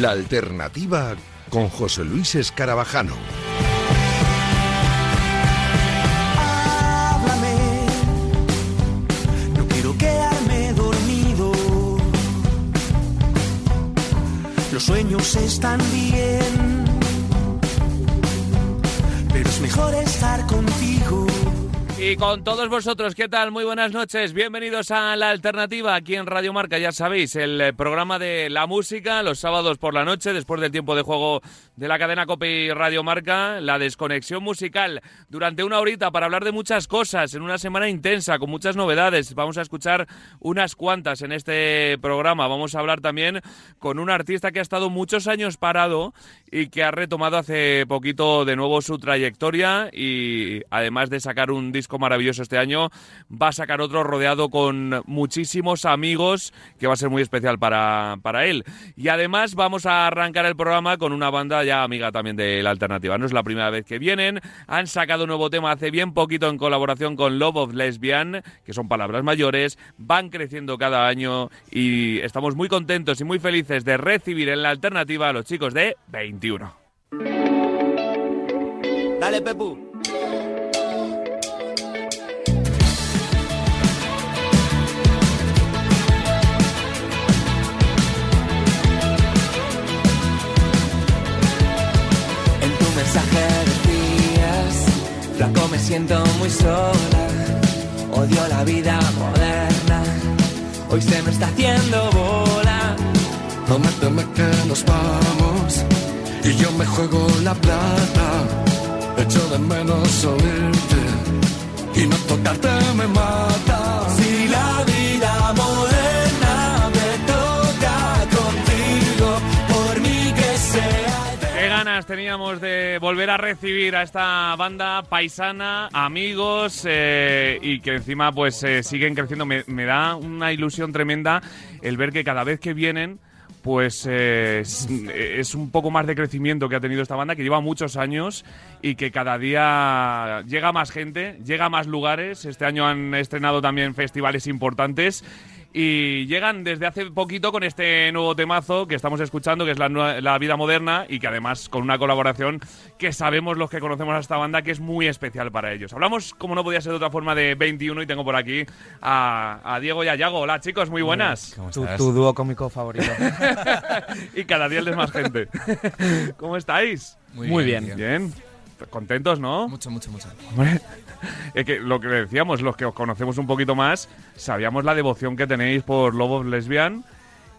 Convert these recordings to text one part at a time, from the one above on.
La alternativa con José Luis Escarabajano. Háblame, no quiero quedarme dormido. Los sueños están bien, pero es mejor estar contigo. Y con todos vosotros, ¿qué tal? Muy buenas noches. Bienvenidos a La Alternativa aquí en Radio Marca. Ya sabéis, el eh, programa de la música los sábados por la noche, después del tiempo de juego de la cadena Cope y Radio Marca, la desconexión musical durante una horita para hablar de muchas cosas en una semana intensa con muchas novedades. Vamos a escuchar unas cuantas en este programa. Vamos a hablar también con un artista que ha estado muchos años parado y que ha retomado hace poquito de nuevo su trayectoria y además de sacar un disco maravilloso este año, va a sacar otro rodeado con muchísimos amigos que va a ser muy especial para, para él. Y además vamos a arrancar el programa con una banda ya amiga también de la alternativa. No es la primera vez que vienen, han sacado un nuevo tema hace bien poquito en colaboración con Love of Lesbian, que son palabras mayores, van creciendo cada año y estamos muy contentos y muy felices de recibir en la alternativa a los chicos de 21. Dale, Pepu. Siento muy sola, odio la vida moderna, hoy se me está haciendo bola. Prométeme que nos vamos y yo me juego la plata. Echo de menos oírte y no tocarte me mata. De volver a recibir a esta banda paisana, amigos eh, y que encima pues eh, siguen creciendo. Me, da una ilusión tremenda el ver que cada vez que vienen pues eh, es un poco más de crecimiento que ha tenido esta banda, que lleva muchos años y que cada día llega más gente, llega a más lugares. Este año han estrenado también festivales importantes y llegan desde hace poquito con este nuevo temazo que estamos escuchando, que es la, la vida moderna y que además con una colaboración que sabemos los que conocemos a esta banda que es muy especial para ellos. Hablamos, como no podía ser de otra forma, de 21 y tengo por aquí a, a Diego y a Yago. Hola chicos, muy buenas. Tu, tu dúo cómico favorito. y cada día les más gente. ¿Cómo estáis? Muy bien. tío. Bien. Contentos, ¿no? Mucho, mucho, mucho. Hombre, es que lo que decíamos, los que os conocemos un poquito más, sabíamos la devoción que tenéis por Love of Lesbian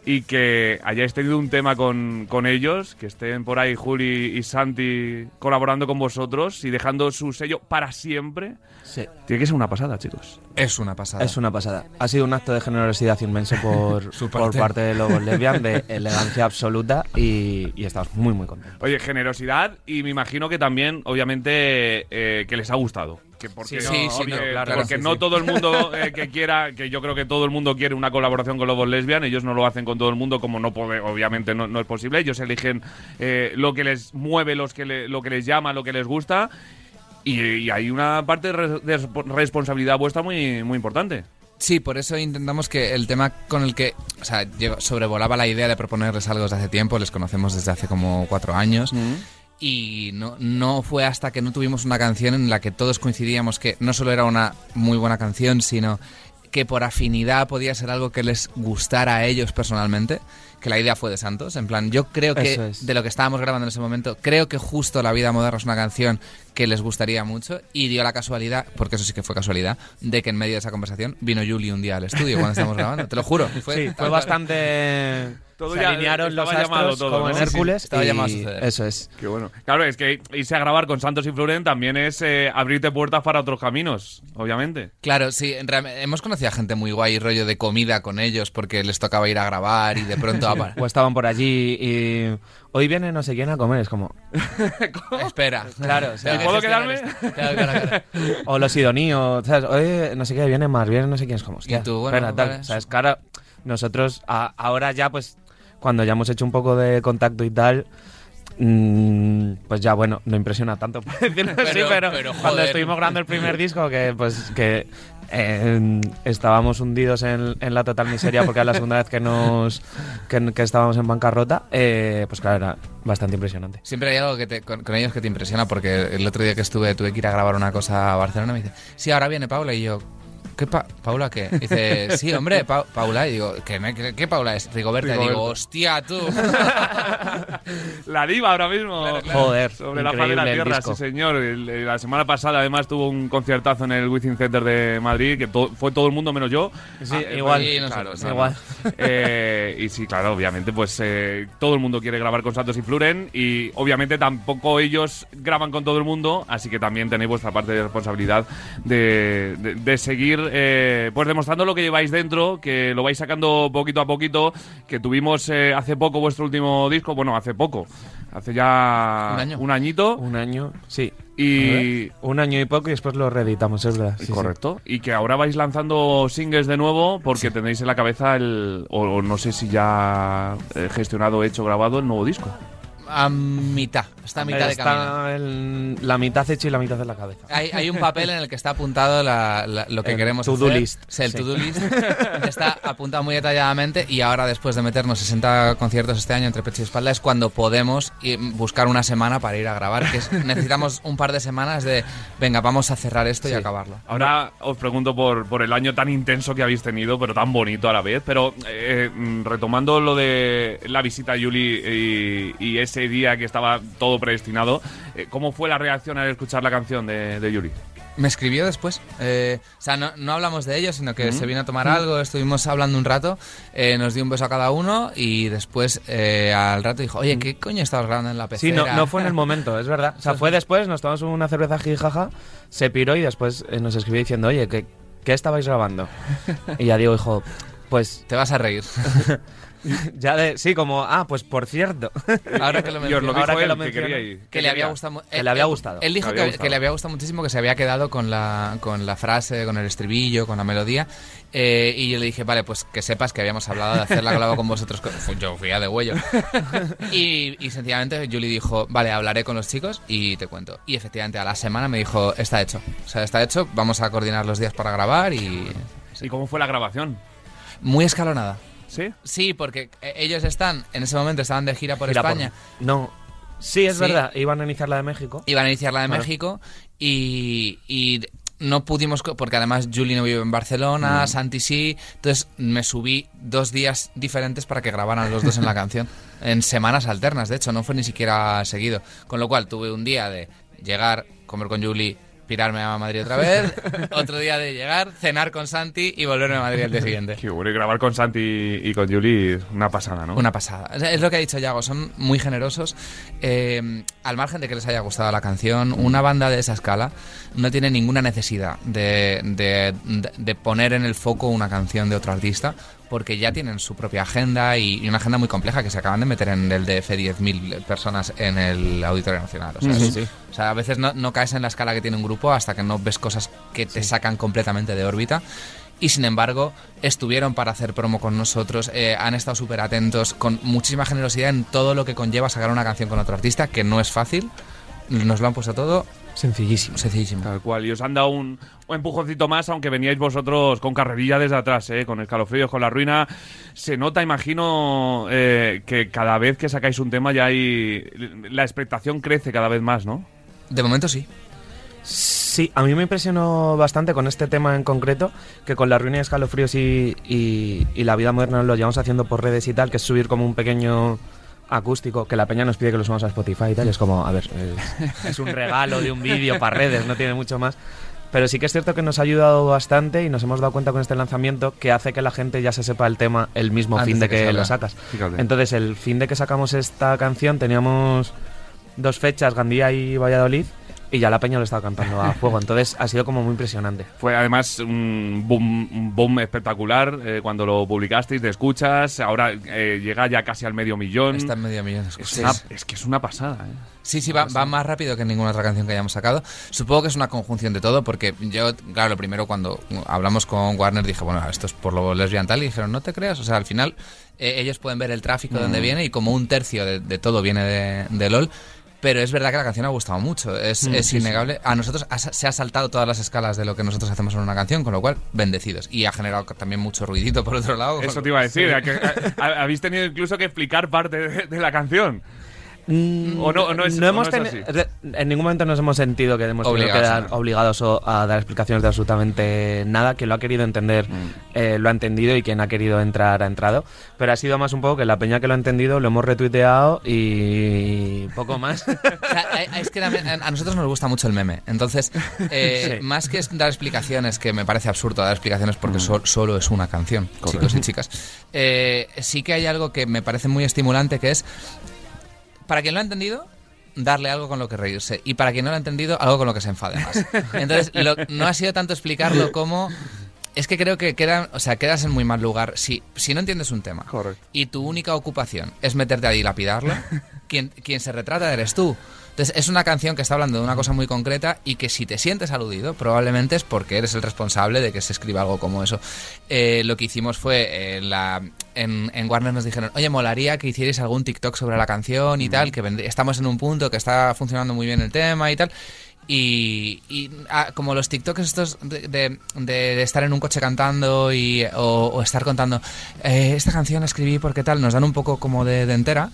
y que hayáis tenido un tema con, con ellos, que estén por ahí Juli y Santi colaborando con vosotros y dejando su sello para siempre. Sí. Tiene que ser una pasada, chicos. Es una pasada. Es una pasada. Ha sido un acto de generosidad inmenso por, Su por parte. parte de Lobos Lesbian, de elegancia absoluta y, y estamos muy, muy contentos. Oye, generosidad y me imagino que también, obviamente, eh, que les ha gustado. Que porque Sí, no, sí, sí, porque- no, claro, porque sí, no todo el mundo eh, que quiera, que yo creo que todo el mundo quiere una colaboración con Lobos Lesbian, ellos no lo hacen con todo el mundo como no puede, obviamente no, no es posible, ellos eligen eh, lo que les mueve, los que le- lo que les llama, lo que les gusta y, y hay una parte de, de responsabilidad vuestra muy, muy importante. Sí, por eso intentamos que el tema con el que, o sea, sobrevolaba la idea de proponerles algo desde hace tiempo, les conocemos desde hace como cuatro años. Y no, no fue hasta que no tuvimos una canción en la que todos coincidíamos que no solo era una muy buena canción, sino que por afinidad podía ser algo que les gustara a ellos personalmente, que la idea fue de Santos. En plan, yo creo que es. de lo que estábamos grabando en ese momento, creo que justo La Vida Moderna es una canción que les gustaría mucho y dio la casualidad, porque eso sí que fue casualidad, de que en medio de esa conversación vino Juli un día al estudio cuando estábamos grabando. Te lo juro. Fue, Sí, fue bastante... Todo se ya alinearon los astros todo, como ¿no? en Sí, sí, Hércules estaba y llamado a suceder. Eso es. Qué bueno. Claro, es que irse a grabar con Santos y Floren también es eh, abrirte puertas para otros caminos, obviamente. Claro, sí, en real- hemos conocido a gente muy guay, rollo de comida con ellos, porque les tocaba ir a grabar y de pronto... O estaban por allí y... Hoy viene no sé quién a comer, es como... Espera. Claro, o sea, ¿Puedo quedarme? esto. Claro, claro, claro. O los idoníos, ¿sabes? Oye, no sé qué, viene más, viene no sé quién, es como, hostia, Y tú, bueno, espera, tal, vale. ¿sabes? Claro, nosotros a- ahora ya, pues, cuando ya hemos hecho un poco de contacto y tal, mm, pues ya, bueno, no impresiona tanto, por decirlo así, Pero- pero, pero, cuando joder. estuvimos grabando el primer disco, que pues, que estábamos hundidos en, la total miseria porque era la segunda vez que nos que, estábamos en bancarrota, eh, pues claro, era bastante impresionante. Siempre hay algo que te- con, con ellos que te impresiona porque el otro día que estuve tuve que ir a grabar una cosa a Barcelona me dice, sí, ahora viene Paula y yo... ¿Qué pa- ¿Paula qué? Dice, sí, hombre, Pa- Paula. Y digo, ¿qué, me- qué- qué Paula es? Rigoberta. Y digo, Rigoberta. hostia, tú. La diva ahora mismo. Joder, Sobre la faz de la tierra, sí señor. La semana pasada además tuvo un conciertazo en el Wizzing Center de Madrid, que to- fue todo el mundo menos yo. Sí, Ah, igual. Sí, claro, igual. Eh, y sí, claro, obviamente, pues eh, todo el mundo quiere grabar con Santos y Fluren y obviamente tampoco ellos graban con todo el mundo, así que también tenéis vuestra parte de responsabilidad de, de- de seguir eh, pues demostrando lo que lleváis dentro, que lo vais sacando poquito a poquito, que tuvimos eh, hace poco vuestro último disco, bueno, hace poco, hace ya Un año. un añito Un año, sí. y... Un año y poco y después lo reeditamos, es verdad. sí, sí. Correcto. Y que ahora vais lanzando singles de nuevo porque tenéis en la cabeza el. O, o no sé si ya eh, gestionado, hecho, grabado el nuevo disco. A mitad. Está a mitad de camino. El- la mitad hecho y la mitad en la cabeza. Hay, hay un papel en el que está apuntado la- la- lo que El queremos to-do hacer. list, Sí, el sí. to-do list. Está apuntado muy detalladamente y ahora después de meternos 60 conciertos este año entre pecho y espalda es cuando podemos ir- buscar una semana para ir a grabar. Que es- necesitamos un par de semanas de, venga, vamos a cerrar esto y Sí. acabarlo. Ahora os pregunto por, por el año tan intenso que habéis tenido, pero tan bonito a la vez. Pero eh, mm, retomando lo de la visita a Yuli y, y ese día que estaba todo predestinado, eh, ¿cómo fue la reacción al escuchar la canción de, de Yuli? Me escribió después. eh, o sea, no, no hablamos de ello, sino que se vino a tomar algo, estuvimos hablando un rato, eh, nos dio un beso a cada uno y después eh, al rato dijo, oye, ¿qué coño estabas grabando en la Sí, pecera? no, no fue en el momento, es verdad. O sea, fue después, nos tomamos una cerveza jijaja, se piró y después eh, nos escribió diciendo, oye, ¿qué, qué estabais grabando? Y ya digo, hijo, pues Te vas a reír. ya de... Sí, como, ah, pues por cierto. Ahora que lo dijo Ahora que él, lo que ir. Que le había gustado. Que él- le había él- gustado. Él dijo había que, gustado. que le había gustado muchísimo, que se había quedado con la, con la frase, con el estribillo, con la melodía. eh, y yo le dije, vale, pues que sepas que habíamos hablado de hacer la colabo con vosotros. Yo fui a de huello. y, y sencillamente Julie dijo, vale, hablaré con los chicos y te cuento. Y efectivamente a la semana me dijo, está hecho. O sea, está hecho, vamos a coordinar los días para grabar y... ¿Y cómo fue la grabación? Muy escalonada. ¿Sí? Sí, porque eh, ellos están, en ese momento estaban de gira por Gira por- España. No. Sí, es Sí. verdad, iban a iniciar la de México. Iban a iniciar la de. México y, y no pudimos, porque además Julie no vive en Barcelona, Santi sí, entonces me subí dos días diferentes para que grabaran los dos en la canción, en semanas alternas, de hecho, no fue ni siquiera seguido, con lo cual tuve un día de llegar, comer con Julie, pirarme a Madrid otra vez, otro día de llegar, cenar con Santi y volverme a Madrid al día siguiente. Que bueno, y grabar con Santi y con Yuli es una pasada, ¿no? Una pasada. Es lo que ha dicho Yago, son muy generosos. Eh, al margen de que les haya gustado la canción, una banda de esa escala no tiene ninguna necesidad de- de- de poner en el foco una canción de otro artista porque ya tienen su propia agenda y, y una agenda muy compleja que se acaban de meter en el DF 10.000 personas en el Auditorio Nacional. O sea, Sí, es- sí. o sea, a veces no, no caes en la escala que tiene un grupo hasta que no ves cosas que te sacan completamente de órbita. Y sin embargo, estuvieron para hacer promo con nosotros, eh, han estado súper atentos, con muchísima generosidad en todo lo que conlleva sacar una canción con otro artista, que no es fácil. Nos lo han puesto todo Sencillísimo. sencillísimo. Tal cual, y os han dado un, un empujoncito más, aunque veníais vosotros con carrerilla desde atrás, ¿eh? con escalofríos, con la ruina. Se nota, imagino, eh, que cada vez que sacáis un tema ya hay. La expectación crece cada vez más, ¿no? De momento sí. Sí, a mí me impresionó bastante con este tema en concreto, que con la ruina de escalofríos y, y, y la vida moderna lo llevamos haciendo por redes y tal, que es subir como un pequeño acústico, que la peña nos pide que lo subamos a Spotify y tal, es como, a ver, es, es un regalo de un vídeo para redes, no tiene mucho más. Pero sí que es cierto que nos ha ayudado bastante y nos hemos dado cuenta con este lanzamiento que hace que la gente ya se sepa el tema el mismo Antes fin de que que, lo sacas. Fíjate. Entonces, el fin de que sacamos esta canción teníamos dos fechas, Gandía y Valladolid, y ya la peña lo estaba cantando a fuego. Entonces, ha sido como muy impresionante. Fue además un boom, un boom espectacular eh, cuando lo publicasteis, te escuchas, ahora eh, llega ya casi al medio millón. Está en medio millón de es, escuchas. una- es que es una pasada, ¿eh? Sí, sí, va, va más rápido que ninguna otra canción que hayamos sacado. Supongo que es una conjunción de todo, porque yo, claro, lo primero cuando hablamos con Warner dije, bueno, esto es por lo lesbian tal, y dijeron, no te creas, o sea, al final eh, ellos pueden ver el tráfico de donde viene y como un tercio de, de todo viene de, de LOL. Pero es verdad que la canción ha gustado mucho, es, Mm, es sí, innegable. A nosotros ha- se ha saltado todas las escalas de lo que nosotros hacemos en una canción, con lo cual, bendecidos. Y ha generado también mucho ruidito por otro lado. Eso te iba a decir, a que- a- a- habéis tenido incluso que explicar parte de, de la canción. Mm, ¿O no- o no es- o no hemos es así? En ningún momento nos hemos sentido que hemos tenido que Obligados, dar, obligados a dar explicaciones de absolutamente nada. Quien lo ha querido entender Mm. eh, lo ha entendido y quien ha querido entrar ha entrado. Pero ha sido más un poco que la peña que lo ha entendido lo hemos retuiteado y poco más. O sea, a- es que nosotros nos gusta mucho el meme. Entonces, eh, Sí. más que dar explicaciones, que me parece absurdo dar explicaciones porque Mm. sol- solo es una canción, chicos y chicas, eh, sí que hay algo que me parece muy estimulante que es, para quien lo ha entendido, darle algo con lo que reírse. Y para quien no lo ha entendido, algo con lo que se enfade más. Entonces, lo- no ha sido tanto explicarlo como... Es que creo que queda, o sea, quedas en muy mal lugar. Si, si no entiendes un tema Correcto. y tu única ocupación es meterte a dilapidarlo, quien, quien se retrata eres tú. Entonces, es una canción que está hablando de una cosa muy concreta y que si te sientes aludido, probablemente es porque eres el responsable de que se escriba algo como eso. Eh, lo que hicimos fue, eh, la, en, en Warner nos dijeron, oye, molaría que hicierais algún TikTok sobre la canción y tal, que estamos en un punto que está funcionando muy bien el tema y tal. Y, y, ah, como los TikToks estos de, de- de estar en un coche cantando y, o, o estar contando, eh, esta canción la escribí porque tal, nos dan un poco como de, de entera.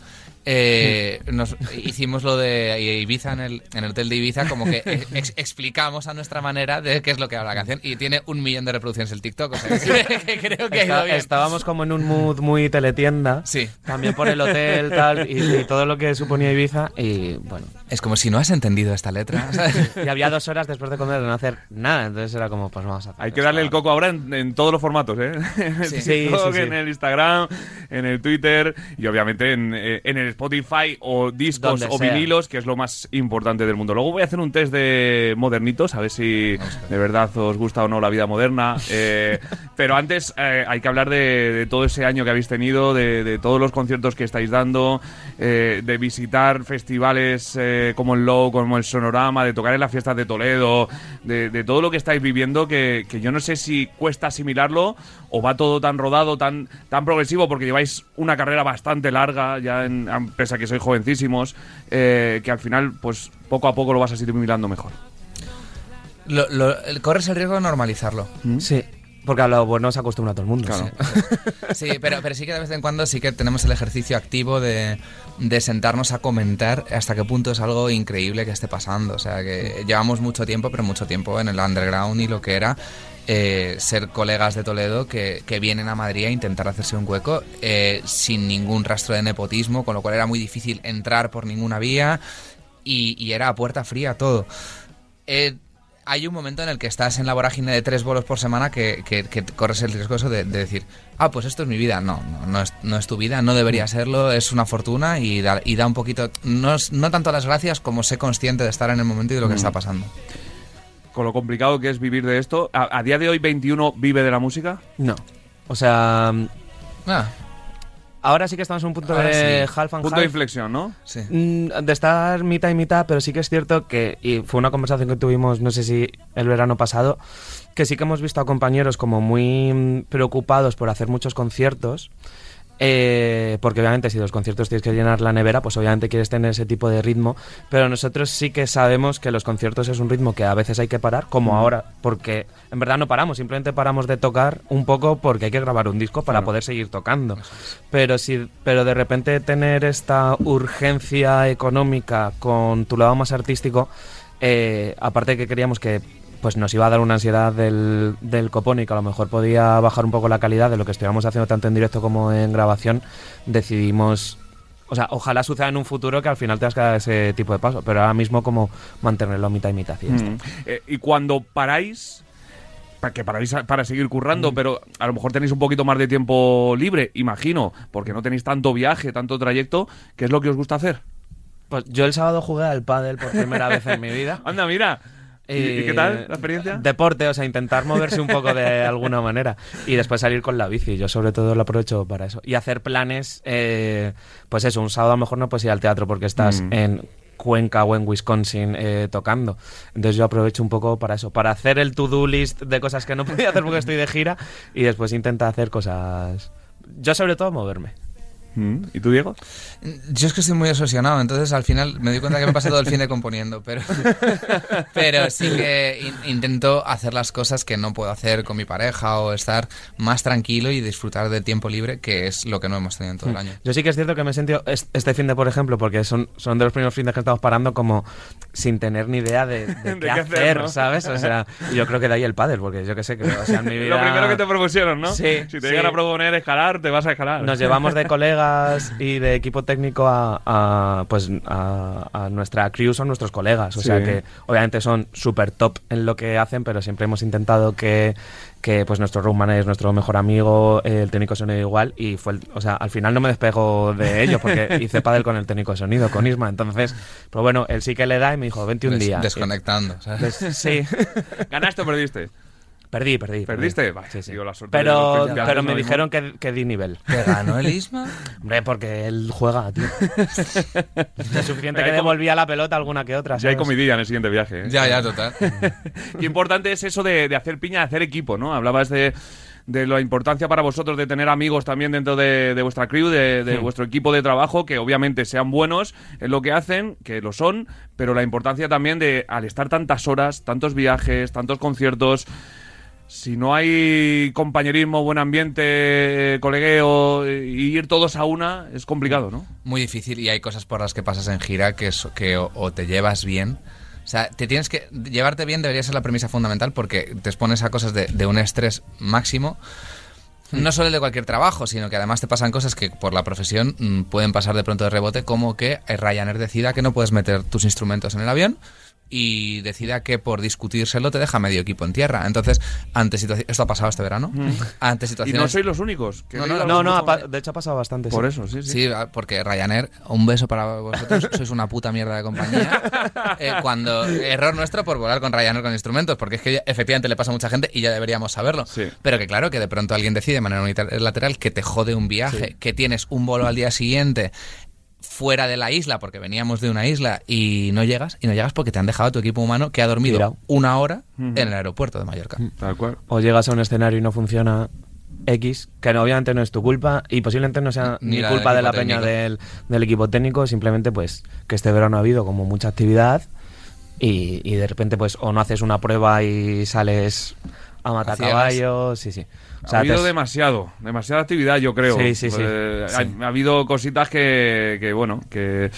Eh, nos hicimos lo de Ibiza en el, en el hotel de Ibiza, como que ex- explicamos a nuestra manera de qué es lo que habla la canción y tiene un millón de reproducciones el TikTok, o sea, que, que creo que Está- bien. estábamos como en un mood muy teletienda. Sí. También por el hotel tal, y, y todo lo que suponía Ibiza. Y bueno, Es como si no has entendido esta letra. ¿sabes? y había dos horas después de comer de no hacer nada. Entonces era como, pues vamos a hacer. Hay que darle el coco ahora en, en todos los formatos, ¿eh? En el Sí. TikTok, Sí, sí, sí. en el Instagram, en el Twitter y obviamente en, eh, en el Spotify o discos Donde o sea. vinilos, que es lo más importante del mundo. Luego voy a hacer un test de modernitos, a ver si de verdad os gusta o no la vida moderna. Eh, pero antes eh, hay que hablar de, de todo ese año que habéis tenido, de, de todos los conciertos que estáis dando, eh, de visitar festivales eh, como el Low, como el Sonorama, de tocar en las fiestas de Toledo, de, de todo lo que estáis viviendo, que, que yo no sé si cuesta asimilarlo o va todo tan rodado, tan, tan progresivo, porque lleváis una carrera bastante larga, ya en, pese a que sois jovencísimos, eh, que al final, pues poco a poco lo vas asimilando mejor. Lo- lo- corres el riesgo de normalizarlo. Sí, porque a lo bueno se acostumbra todo el mundo. Claro. Sí, pero, pero sí que de vez en cuando sí que tenemos el ejercicio activo de, de sentarnos a comentar hasta qué punto es algo increíble que esté pasando. O sea, que llevamos mucho tiempo, pero mucho tiempo en el underground y lo que era eh, ser colegas de Toledo que, que vienen a Madrid a intentar hacerse un hueco eh, sin ningún rastro de nepotismo, con lo cual era muy difícil entrar por ninguna vía y, y era a puerta fría todo. Eh, hay un momento en el que estás en la vorágine de tres bolos por semana que, que- que corres el riesgo eso de, de decir, ah, pues esto es mi vida. No, no, no es, no es tu vida, no debería serlo, es una fortuna y da, y da un poquito, no, es- no tanto las gracias como sé consciente de estar en el momento y de lo que está pasando. Con lo complicado que es vivir de esto, ¿a, a día de hoy 21 vive de la música? No. O sea, Ah, ahora sí que estamos en un punto Ahora de sí. half and Punto half. de inflexión, ¿no? sí. Mm, De estar mitad y mitad, pero sí que es cierto que, y fue una conversación que tuvimos, no sé si el verano pasado, que sí que hemos visto a compañeros como muy mm, preocupados por hacer muchos conciertos. Eh, porque obviamente si los conciertos tienes que llenar la nevera, pues obviamente quieres tener ese tipo de ritmo, pero nosotros sí que sabemos que los conciertos es un ritmo que a veces hay que parar, como ahora, porque en verdad no paramos, simplemente paramos de tocar un poco porque hay que grabar un disco para Claro. poder seguir tocando. Pero si, pero de repente tener esta urgencia económica con tu lado más artístico, eh, aparte de que queríamos que pues nos iba a dar una ansiedad del, del copón y que a lo mejor podía bajar un poco la calidad de lo que estuviéramos haciendo tanto en directo como en grabación, decidimos o sea, ojalá suceda en un futuro que al final tengas que dar ese tipo de paso, pero ahora mismo como mantenerlo mitad y mitad. y ya está. Mm. Eh, y cuando paráis, pa- que paráis a- para seguir Mm. currando, pero a lo mejor tenéis un poquito más de tiempo libre, imagino, porque no tenéis tanto viaje, tanto trayecto, ¿qué es lo que os gusta hacer? Pues yo el sábado jugué al pádel por primera vez en mi vida. Anda, mira. ¿Y, y qué Eh, tal la experiencia? Deporte, o sea, intentar moverse un poco de alguna manera. Y después salir con la bici. Yo sobre todo lo aprovecho para eso. Y hacer planes, eh, pues eso, un sábado a lo mejor no puedes ir al teatro porque estás Mm. en Cuenca o en Wisconsin eh, tocando. Entonces yo aprovecho un poco para eso, para hacer el to-do list de cosas que no podía hacer porque estoy de gira y después intenta hacer cosas... Yo sobre todo moverme. Mm. ¿Y tú, Diego? Yo es que estoy muy obsesionado, entonces al final me doy cuenta que me pasa todo el fin de componiendo, pero, pero sí que in- intento hacer las cosas que no puedo hacer con mi pareja o estar más tranquilo y disfrutar del tiempo libre, que es lo que no hemos tenido en todo el año. Yo sí que es cierto que me he sentido est- este fin de, por ejemplo, porque son, son de los primeros fines que estamos parando como sin tener ni idea de, de qué, qué hacer, hacer, ¿no? ¿sabes? O sea, yo creo que de ahí el pádel, porque yo que sé que o sea, en mi vida... Lo primero que te propusieron, ¿no? Sí, Si te sí. llegan a proponer escalar, te vas a escalar. Nos llevamos de colegas y de equipo técnico a, a, pues a, a nuestra crew son nuestros colegas. O Sí. sea que obviamente son súper top en lo que hacen, pero siempre hemos intentado que, que pues nuestro room manager es nuestro mejor amigo, el técnico de sonido igual, y fue el- o sea, al final no me despego de ellos porque hice pádel con el técnico de sonido, con Isma. Entonces, pero bueno, él sí que le da y me dijo, vente un Des- día. Desconectando, ¿sabes? Des- sí. ¿Ganaste o perdiste? Perdí, perdí. ¿Perdiste? Vaya, Sí, sí. digo, la suerte de los Pero, pero me dijeron que, que di nivel. ¿Te ganó el Isma? Hombre, porque él juega, tío. Es suficiente que devolvía la pelota alguna que otra. Ya hay comidilla en el siguiente viaje. ¿eh? Ya, ya, total. Qué importante es eso de, de hacer piña, de hacer equipo, ¿no? Hablabas de, de la importancia para vosotros de tener amigos también dentro de, de vuestra crew, de, de vuestro equipo de trabajo, que obviamente sean buenos en lo que hacen, que lo son, pero la importancia también de, al estar tantas horas, tantos viajes, tantos conciertos, si no hay compañerismo, buen ambiente, colegueo, y ir todos a una, es complicado, ¿no? Muy difícil y hay cosas por las que pasas en gira que, o, o te llevas bien. O sea, te tienes que. Llevarte bien debería ser la premisa fundamental porque te expones a cosas de, de un estrés máximo. No solo el de cualquier trabajo, sino que además te pasan cosas que por la profesión mm, pueden pasar de pronto de rebote, como que eh, Ryanair decida que no puedes meter tus instrumentos en el avión y decida que por discutírselo te deja medio equipo en tierra. Entonces, ante situaciones... Esto ha pasado este verano. Ante Y situaciones... no sois los únicos. que No, no, No, ha de hecho ha pasado bastante. Por sí. eso, sí, sí. Sí, porque Ryanair, un beso para vosotros, sois una puta mierda de compañía. Eh, cuando error nuestro por volar con Ryanair con instrumentos, porque es que efectivamente le pasa a mucha gente y ya deberíamos saberlo. Sí. Pero que claro, que de pronto alguien decide de manera unilateral que te jode un viaje, que tienes un vuelo al día siguiente fuera de la isla, porque veníamos de una isla y no llegas, y no llegas porque te han dejado a tu equipo humano que ha dormido una hora en el aeropuerto de Mallorca. Tal cual. O llegas a un escenario y no funciona X, que no, obviamente no es tu culpa y posiblemente no sea Ni ni, la del culpa de la peña del, del equipo técnico, simplemente pues que este verano ha habido como mucha actividad y, y de repente pues o no haces una prueba y sales a matar A ciegas. caballos, sí, sí. O sea, ha habido te- demasiado, demasiada actividad, yo creo. Sí, sí, sí. Eh. Ha, ha habido cositas que, que, bueno, que,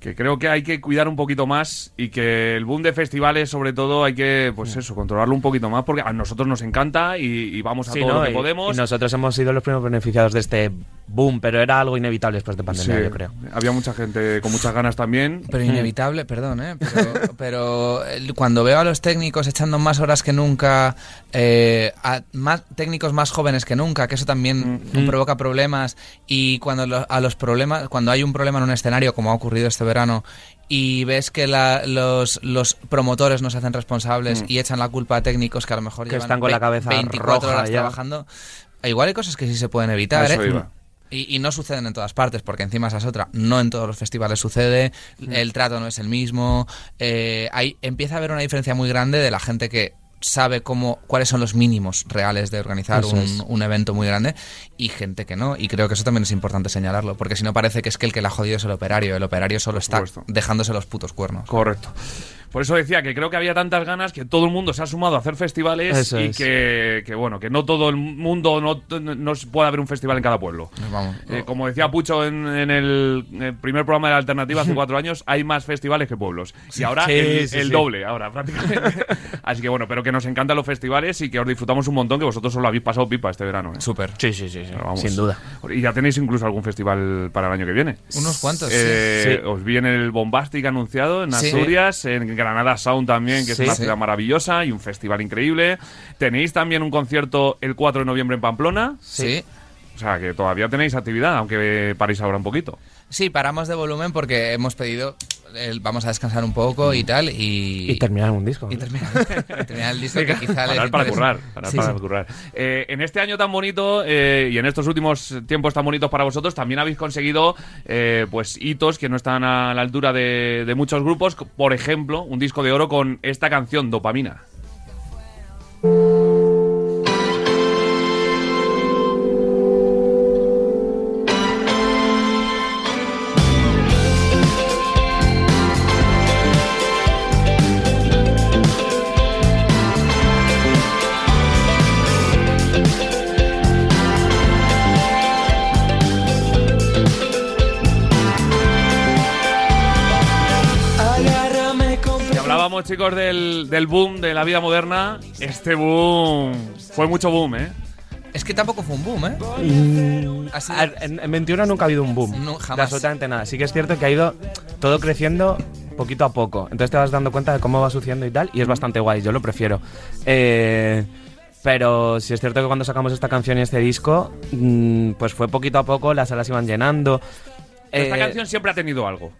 que creo que hay que cuidar un poquito más y que el boom de festivales, sobre todo, hay que, pues eso, controlarlo un poquito más porque a nosotros nos encanta y, y vamos a Sí, todo ¿no? lo que Y- podemos. Y nosotros hemos sido los primeros beneficiados de este boom, pero era algo inevitable después de Sí, pandemia, yo creo. Había mucha gente con muchas ganas también. Pero inevitable, perdón, ¿eh? Pero, pero, cuando veo a los técnicos echando más horas que nunca, eh, a más técnicos más jóvenes que nunca, que eso también provoca problemas, y cuando lo- a los problemas, cuando hay un problema en un escenario, como ha ocurrido este verano, y ves que la- los, los promotores no se hacen responsables y echan la culpa a técnicos que a lo mejor Que llevan están con la cabeza 24 roja horas ya. trabajando, igual hay cosas que sí se pueden evitar, eso ¿eh? iba. Y, y no suceden en todas partes, porque encima esa es otra. No en todos los festivales sucede, el trato no es el mismo. eh, hay, empieza a haber una diferencia muy grande de la gente que sabe cómo cuáles son los mínimos reales de organizar un, un evento muy grande y gente que no. Y creo que eso también es importante señalarlo, porque si no parece que es que el que la ha jodido es el operario. El operario solo está dejándose los putos cuernos. Correcto. Por eso decía que creo que había tantas ganas que todo el mundo se ha sumado a hacer festivales Eso y es. que, que, bueno, que no todo el mundo, no, no puede haber un festival en cada pueblo. Vamos. Eh, como decía Pucho en, en el, primer programa de la alternativa hace cuatro años, hay más festivales que pueblos. Y ahora Sí, el, sí, el sí. doble, ahora prácticamente. Así que bueno, pero que nos encantan los festivales y que os disfrutamos un montón, que vosotros os lo habéis pasado pipa este verano. ¿eh? Súper. Sí, sí, sí, sí, Pero vamos. sin duda. Y ya tenéis incluso algún festival para el año que viene. Unos cuantos, Eh, sí. Os vi en el Bombastic anunciado en Sí. Asturias, en Granada Sound también, que es una Sí. ciudad maravillosa y un festival increíble. Tenéis también un concierto el 4 de noviembre en Pamplona. sí. O sea, que todavía tenéis actividad, aunque paréis ahora un poquito. Sí, paramos de volumen porque hemos pedido, el- vamos a descansar un poco y tal. Y, Y terminar un disco. y terminar, y terminar el disco que quizá Parar para interese. currar, parar Sí, para sí. currar. Eh, en este año tan bonito eh, y en estos últimos tiempos tan bonitos para vosotros, también habéis conseguido eh, pues hitos que no están a la altura de, de muchos grupos. Por ejemplo, un disco de oro con esta canción, Dopamina. Hablábamos, chicos, del, del boom de la vida moderna, este boom fue mucho boom, ¿eh? Es que tampoco fue un boom, ¿eh? Ver, en, en 21 nunca ha habido un boom. No, jamás. De absolutamente nada. Sí que es cierto que ha ido todo creciendo poquito a poco. Entonces te vas dando cuenta de cómo va sucediendo y tal. Y es bastante guay. Yo lo prefiero. Eh, pero sí es cierto que cuando sacamos esta canción y este disco, mm, pues fue poquito a poco. Las salas iban llenando. Esta Eh, canción siempre ha tenido algo,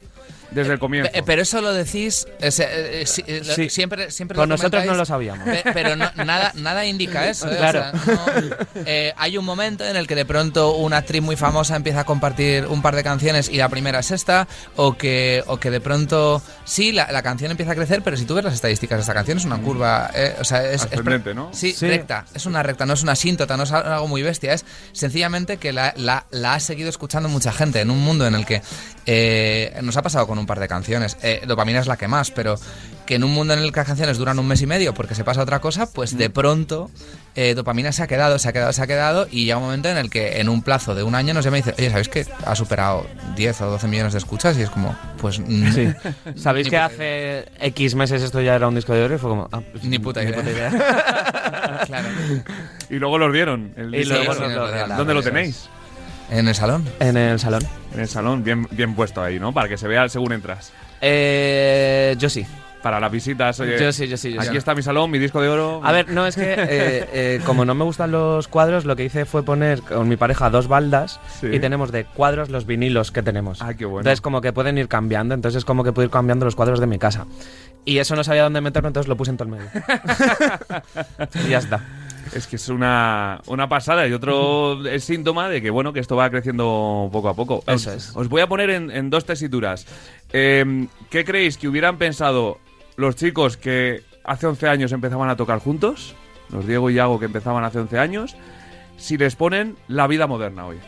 desde el comienzo. Pe- Pero eso lo decís eh, se- eh, eh, si- eh, lo- Sí. siempre, siempre Pues lo nosotros no lo sabíamos. pe- Pero no- nada, nada indica eso. ¿eh? O Claro. sea, no- eh, hay un momento en el que de pronto una actriz muy famosa empieza a compartir un par de canciones y la primera es esta, o que, o que de pronto sí, la, la canción empieza a crecer, pero si tú ves las estadísticas de esta canción es una curva, eh, o sea, es, es Ascendente, ¿no? Sí, Sí. recta, es una recta, no es una síntota, no es algo muy bestia, es sencillamente que la, la- la ha seguido escuchando mucha gente en un mundo en el que eh, nos ha pasado con un par de canciones, eh, dopamina es la que más, pero que en un mundo en el que las canciones duran un mes y medio porque se pasa otra cosa, pues de pronto eh, dopamina se ha quedado, se ha quedado, se ha quedado y llega un momento en el que en un plazo de un año nos llama y dice, oye, ¿sabéis que ha superado 10 o 12 millones de escuchas? Y es como, pues... mm, Sí. ¿Sabéis Ni que puta hace X meses esto ya era un disco de oro? Y fue como. ah, pues, Ni puta idea. Claro. Y luego los dieron. el Y luego regalaron, ¿Dónde lo tenéis? En el salón. En el salón. En el salón, bien, bien puesto ahí, ¿no? Para que se vea según entras. Eh, yo sí. Para las visitas, oye, Yo sí, yo sí, yo aquí sí. está mi salón, mi disco de oro. A ver, no, es que eh, eh, como no me gustan los cuadros, lo que hice fue poner con mi pareja dos baldas Sí. y tenemos de cuadros los vinilos que tenemos. Ah, qué bueno. Entonces como que pueden ir cambiando, entonces es como que puedo ir cambiando los cuadros de mi casa. Y eso no sabía dónde meterlo, entonces lo puse en todo el medio. y ya está. Es que es una, una pasada y otro es síntoma de que bueno que esto va creciendo poco a poco. Eso Os- es. Os voy a poner en, en dos tesituras. Eh, ¿Qué creéis que hubieran pensado los chicos que hace 11 años empezaban a tocar juntos? Los Diego y Yago que empezaban hace 11 años. Si les ponen la vida moderna hoy.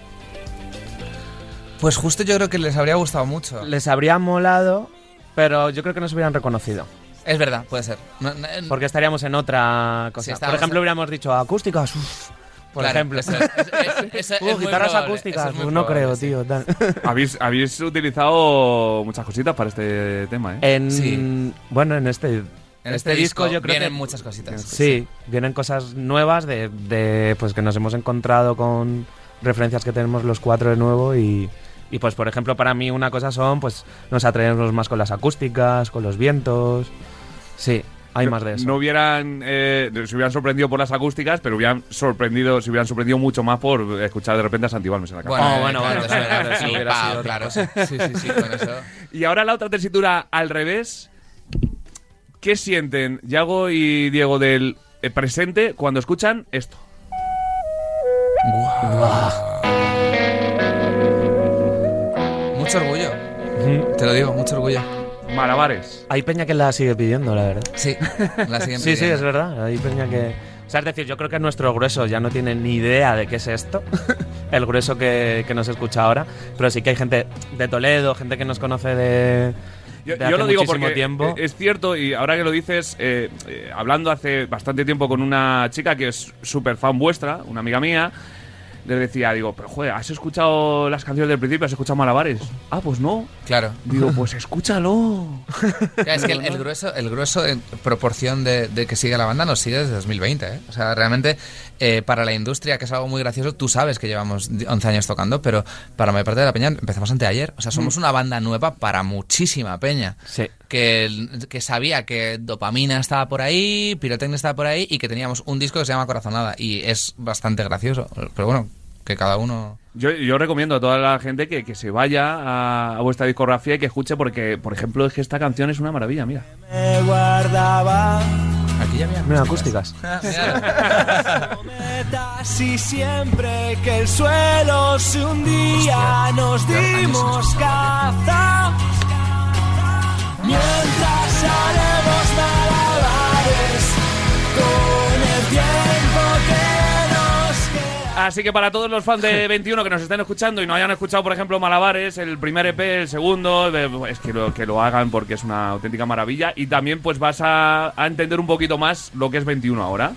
Pues justo yo creo que les habría gustado mucho. Les habría molado, pero yo creo que no se hubieran reconocido. Es verdad, puede ser. No- no- Porque estaríamos en otra cosa. Sí, Por ejemplo, en- hubiéramos dicho acústicas. uf, por Claro, ejemplo. eso es- es- Uh, guitarras probable, acústicas. eso no probable, creo, sí. tío. tal. habéis, habéis utilizado muchas cositas para este tema, ¿eh? En, Sí. Bueno, en este, En este, disco, yo creo vienen que muchas cositas. sí, vienen cosas nuevas de, de, pues que nos hemos encontrado con referencias que tenemos los cuatro de nuevo y, y pues por ejemplo para mí una cosa son pues nos atraemos más con las acústicas, con los vientos. Sí, hay más de eso. No hubieran, eh, se hubieran sorprendido por las acústicas, pero hubieran sorprendido, se hubieran sorprendido mucho más por escuchar de repente a Santi Balmes en la casa. Bueno, Oh, bueno, claro, bueno, claro, sí. Sí, sí, sí, con eso. Y ahora la otra tesitura al revés. ¿Qué sienten Yago y Diego del eh, presente cuando escuchan esto? Mucho orgullo. Te lo digo, mucho orgullo. Malabares. Hay peña que la sigue pidiendo, la verdad. Sí, la siguiente. Sí, sí, es verdad. Hay peña que. O sea, es decir, yo creo que nuestro grueso ya no tiene ni idea de qué es esto, el grueso que, que nos escucha ahora, pero sí que hay gente de Toledo, gente que nos conoce de, Yo, yo lo digo porque tiempo. eh, es cierto, y ahora que lo dices, eh, eh, hablando hace bastante tiempo con una chica que es súper fan vuestra, una amiga mía, les decía, digo, pero joder, ¿has escuchado las canciones del principio? ¿Has escuchado Malabares? Ah, pues no. Claro. Digo, pues escúchalo. Es que el, el grueso, el grueso en proporción de, de que sigue la banda nos sigue desde 2020. ¿eh? O sea, realmente eh, para la industria, que es algo muy gracioso, tú sabes que llevamos 11 años tocando, pero para mayor parte de la peña empezamos anteayer. O sea, somos una banda nueva para muchísima peña. Sí. Que, que sabía que Dopamina estaba por ahí, Pirotecnia estaba por ahí y que teníamos un disco que se llama Corazonada. Y es bastante gracioso. Pero bueno, que cada uno... Yo, yo recomiendo a toda la gente que, que se vaya a, a vuestra discografía y que escuche porque, por ejemplo, es que esta canción es una maravilla, mira. Me guardaba Mira, acústicas. Ah, mira. metas y siempre que el suelo se hundía nos dimos caza. Mientras haremos malabares con el tiempo. Así que para todos los fans de 21 que nos estén escuchando y no hayan escuchado, por ejemplo, Malabares, el primer EP, el segundo, es que lo, que lo hagan porque es una auténtica maravilla. Y también pues vas a, a entender un poquito más lo que es 21 ahora.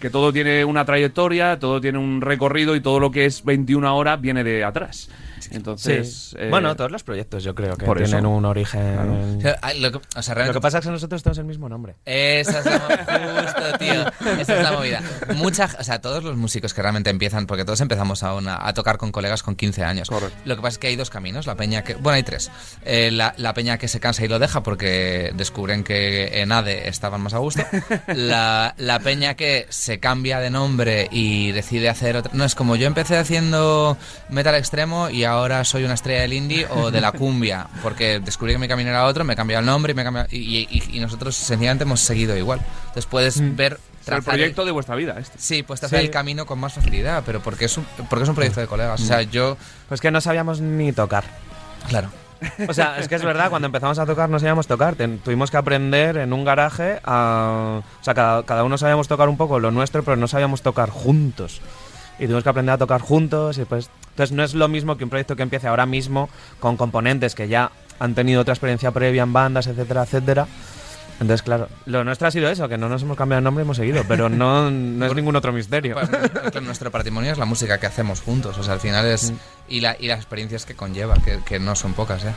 Que todo tiene una trayectoria, todo tiene un recorrido y todo lo que es 21 ahora viene de atrás. Entonces, Sí. eh, Bueno, todos los proyectos yo creo que por tienen eso. un origen. Claro. O sea, lo, que, o sea, Lo realmente que pasa es que nosotros tenemos el mismo nombre. Esa es la justo, tío. Esa es la movida. Mucha, o sea, todos los músicos que realmente empiezan, porque todos empezamos a, una- a tocar con colegas con 15 años. Correcto. Lo que pasa es que hay dos caminos. La peña que, bueno, hay tres. Eh, la, la peña que se cansa y lo deja porque descubren que en ADE estaban más a gusto. La, la peña que se cambia de nombre y decide hacer otra. No es como yo empecé haciendo metal extremo y ahora soy una estrella del indie o de la cumbia, porque descubrí que mi camino era otro, me he cambiado el nombre y me he cambiado- y, y- y nosotros sencillamente hemos seguido igual. Entonces puedes ver es el trazar proyecto de vuestra vida. Este. Sí, pues trazar Sí. el camino con más facilidad, pero porque es un, porque es un proyecto de colegas. O sea, yo, Pues que no sabíamos ni tocar. claro. O sea, es que es verdad, cuando empezamos a tocar no sabíamos tocar. Ten- tuvimos que aprender en un garaje a... O sea, cada, cada uno sabíamos tocar un poco lo nuestro, pero no sabíamos tocar juntos. Y tuvimos que aprender a tocar juntos y pues... Entonces no es lo mismo que un proyecto que empiece ahora mismo con componentes que ya han tenido otra experiencia previa en bandas, etcétera, etcétera. Entonces, claro, lo nuestro ha sido eso, que no nos hemos cambiado de nombre y hemos seguido, pero no, no es ningún otro misterio. Pues, claro, nuestro patrimonio es la música que hacemos juntos. O sea, al final es. Y, la, y las experiencias que conlleva, que, que no son pocas, ¿eh?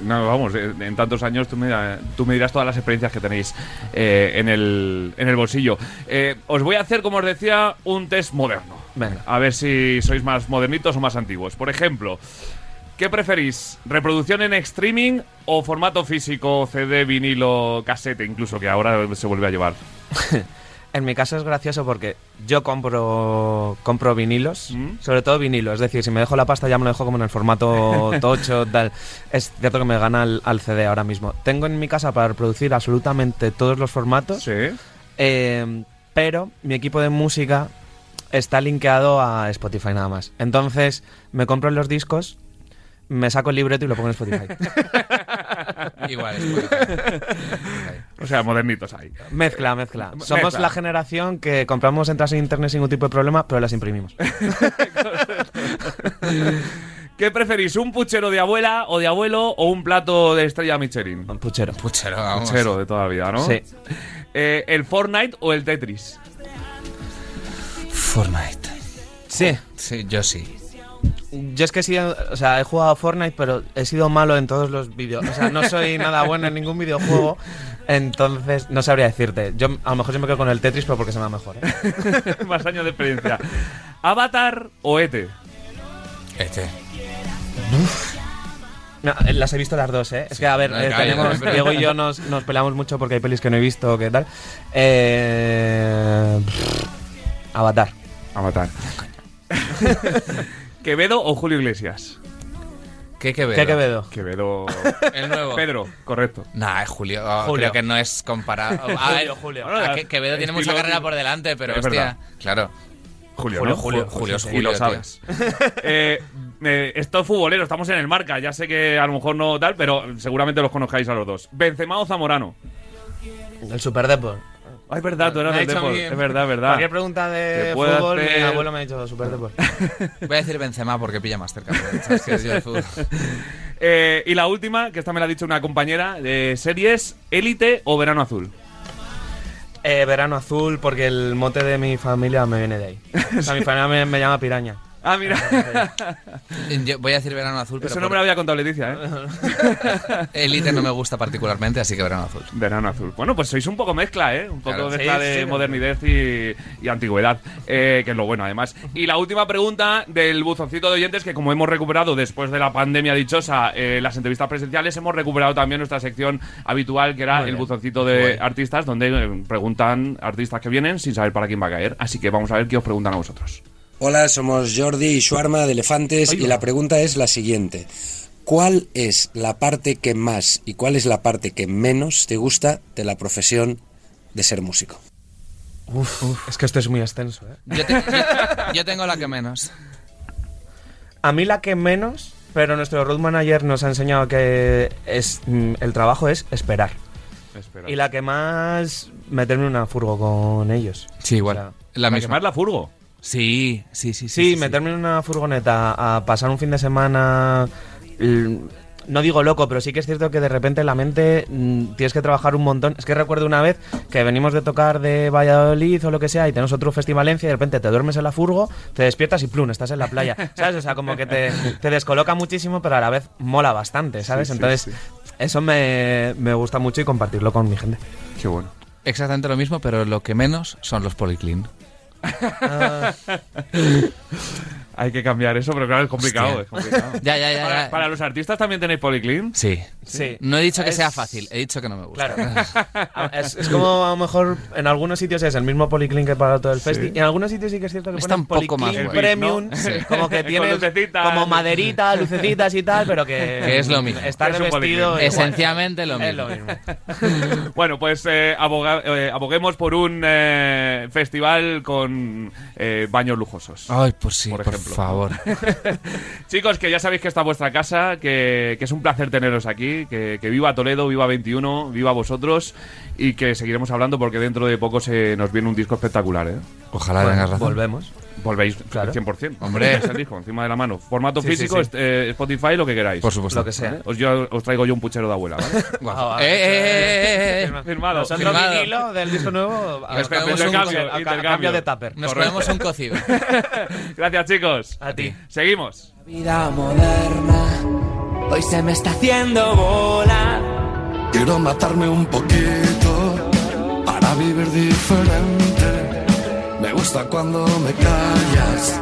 No, vamos, eh, en tantos años tú me, tú me dirás todas las experiencias que tenéis eh, en, el, en el bolsillo. Eh, os voy a hacer, como os decía, un test moderno. Venga. A ver si sois más modernitos o más antiguos. Por ejemplo, ¿qué preferís? ¿Reproducción en streaming o formato físico, CD, vinilo, casete, incluso, que ahora se vuelve a llevar? En mi caso es gracioso porque yo compro compro vinilos, ¿Mm? sobre todo vinilo. Es decir, si me dejo la pasta ya me lo dejo como en el formato tocho, tal. Es cierto que me gana al, al CD ahora mismo. Tengo en mi casa para reproducir absolutamente todos los formatos, Sí. eh, pero mi equipo de música está linkeado a Spotify nada más. Entonces me compro los discos, me saco el libreto y lo pongo en Spotify. Igual, es bueno. O sea, modernitos ahí. mezcla, mezcla. Somos Mezcla. la generación que compramos entradas en internet sin ningún tipo de problema, pero las imprimimos. ¿Qué preferís? ¿Un puchero de abuela o de abuelo o un plato de estrella Michelin? Puchero. Puchero, vamos. Puchero de toda la vida, ¿no? Sí. Eh, ¿El Fortnite o el Tetris? Fortnite. Sí. Sí, yo sí. Yo es que he sido, o sea, he jugado a Fortnite, pero he sido malo en todos los vídeos. O sea, no soy nada bueno en ningún videojuego, entonces no sabría decirte. Yo a lo mejor yo me quedo con el Tetris, pero porque se me da mejor. ¿eh? Más años de experiencia. ¿Avatar o E ET? Este. No, eh, las he visto las dos, ¿eh? Es que, a ver, eh, tenemos, pero- Diego y yo nos, nos peleamos mucho porque hay pelis que no he visto, ¿qué tal? Eh, Avatar. Avatar. ¿Quevedo o Julio Iglesias? ¿Qué Quevedo? ¿Qué Quevedo? Quevedo. El nuevo. Pedro, correcto. Nah, es Julio. oh, Julio. Creo que no es comparado. A ver, Julio. a que- Quevedo tiene mucha carrera por delante, pero Es hostia. verdad. Claro. Julio, Julio, ¿no? Julio, Ju- Julio es Julio, lo sabes. eh, eh, esto es futbolero, estamos en el marca. Ya sé que a lo mejor no tal, pero seguramente los conozcáis a los dos. ¿Benzema o Zamorano? El Super Depot. Ay, es verdad, tú eras del dicho a Depor. mí- Es verdad, es verdad. Cualquier pregunta de fútbol, hacer- mi abuelo me ha dicho Super Depot. Voy a decir Benzema porque pilla más cerca. pero sabes que yo de fútbol. Eh, y la última, que esta me la ha dicho una compañera de series, Élite o Verano Azul. Eh, verano azul, porque el mote de mi familia me viene de ahí. O sea, mi familia me, me llama piraña. Ah, mira. Yo voy a decir verano azul, pero Eso no me lo había contado Leticia, ¿eh? Elite no me gusta particularmente, así que verano azul. Verano azul. Bueno, pues sois un poco mezcla, ¿eh? Un poco Claro. mezcla Sí, de sí, modernidad y, y antigüedad, eh, que es lo bueno, además. Y la última pregunta del buzoncito de oyentes, que como hemos recuperado después de la pandemia dichosa eh, las entrevistas presenciales, hemos recuperado también nuestra sección habitual, que era el buzoncito de artistas, donde eh, preguntan artistas que vienen sin saber para quién va a caer. Así que vamos a ver qué os preguntan a vosotros. Hola, somos Jordi y Shuarma de Elefantes y la pregunta es la siguiente. ¿Cuál es la parte que más y cuál es la parte que menos te gusta de la profesión de ser músico? Uf, es que esto es muy extenso, ¿eh? Yo, te- yo- yo tengo la que menos. A mí la que menos, pero nuestro road manager nos ha enseñado que es mm, el trabajo es esperar. Espera. Y la que más meterme una furgo con ellos. Sí, igual. O sea, la misma. quemar la furgo. Sí, sí, sí. Sí, meterme en una furgoneta a pasar un fin de semana. no digo loco, pero sí que es cierto que de repente en la mente mm, tienes que trabajar un montón. Es que recuerdo una vez que venimos de tocar de Valladolid o lo que sea y tenemos otro festival en y de repente te duermes en la furgo, te despiertas y plum, estás en la playa. ¿Sabes? O sea, como que te, te descoloca muchísimo, pero a la vez mola bastante, ¿sabes? Sí, sí, Entonces, sí. eso me, me gusta mucho y compartirlo con mi gente. Qué bueno. Exactamente lo mismo, pero lo que menos son los uh, Hay que cambiar eso, pero claro, es complicado. Es complicado. Ya, ya, ya. Para, ya. para los artistas también tenéis policlean. Sí. Sí. No he dicho que Es- sea fácil, he dicho que no me gusta. Claro. Es, es como a lo mejor en algunos sitios es el mismo policlín que para todo el festi. Y en algunos sitios sí que es cierto que Está ponen un poco más premium, ¿no? sí, como que tiene lucecitas. como maderita, lucecitas y tal, pero que, Que es lo mismo. Está Es revestido. Esencialmente lo Es mismo. lo mismo. Bueno, pues eh, aboga- eh, aboguemos por un eh, festival con eh, baños lujosos. Ay, pues sí, Por por, ejemplo. favor. Chicos, que ya sabéis que está vuestra casa, que, que es un placer teneros aquí, que, que viva Toledo, viva 21, viva vosotros y que seguiremos hablando porque dentro de poco se nos viene un disco espectacular, ¿eh? Ojalá tengas razón. Volvemos. Volvéis Claro. 100%. Hombre. Es el disco encima de la mano. Formato Sí, sí, físico, sí. est- eh, Spotify, lo que queráis. Por supuesto. Lo que sea. ¿Vale? Os, yo, os traigo yo un puchero de abuela, ¿vale? Guau. Ah, Eh, eh, eh, eh, eh. Firmado. Nosotros Firmado. vinilo del disco nuevo Nos a- un- a- a- cambio de tupper. Nos comemos un cocido. Gracias, chicos. A ti. Seguimos. Vida moderna, hoy se me está haciendo bola. Quiero matarme un poquito para vivir diferente. Me gusta cuando me callas,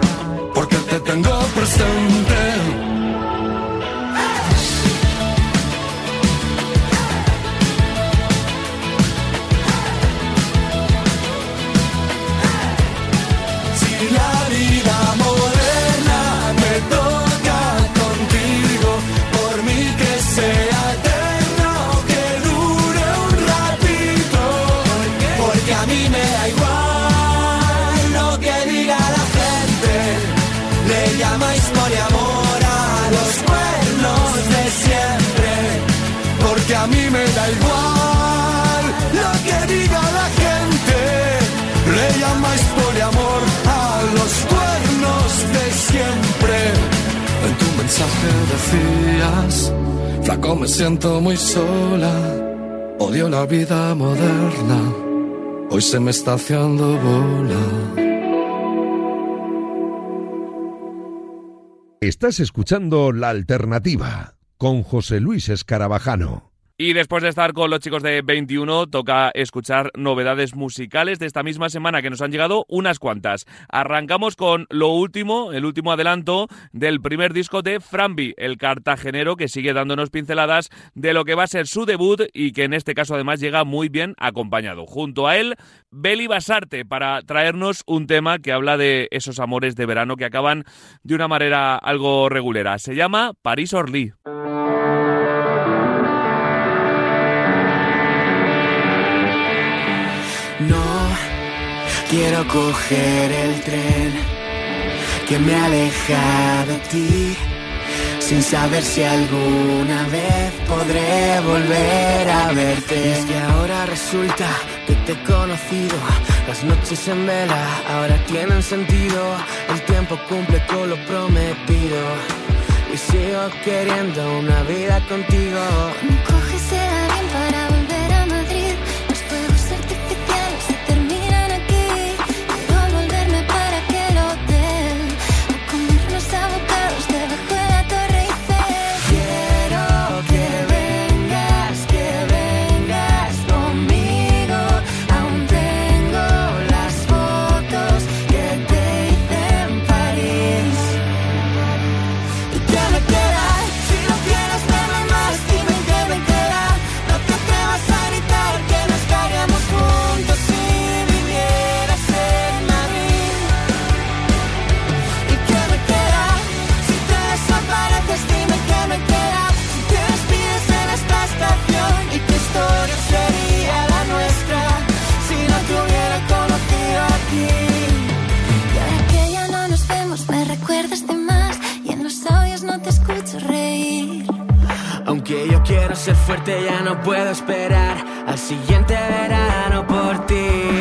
mensaje decías, flaco me siento muy sola, odio la vida moderna, hoy se me está haciendo bola. Estás escuchando La Alternativa con José Luis Escarabajano. Y después de estar con los chicos de 21, toca escuchar novedades musicales de esta misma semana, que nos han llegado unas cuantas. Arrancamos con lo último, el último adelanto del primer disco de Frambi, el cartagenero que sigue dándonos pinceladas de lo que va a ser su debut y que en este caso además llega muy bien acompañado. Junto a él, Beli Basarte, para traernos un tema que habla de esos amores de verano que acaban de una manera algo regulera. Se llama París Orly. Quiero coger el tren que me aleja de ti, sin saber si alguna vez podré volver a verte. Y es que ahora resulta que te he conocido, las noches en vela ahora tienen sentido, el tiempo cumple con lo prometido. Y sigo queriendo una vida contigo. Coges el avión para quiero ser fuerte, ya no puedo esperar al siguiente verano por ti.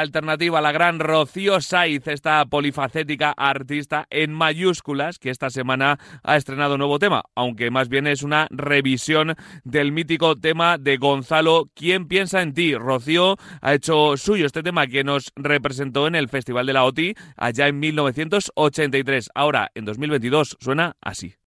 alternativa, la gran Rocío Saiz, esta polifacética artista en mayúsculas que esta semana ha estrenado nuevo tema, aunque más bien es una revisión del mítico tema de Gonzalo, ¿Quién piensa en ti? Rocío ha hecho suyo este tema que nos representó en el Festival de la OTI allá en 1983. Ahora, en 2022, suena así.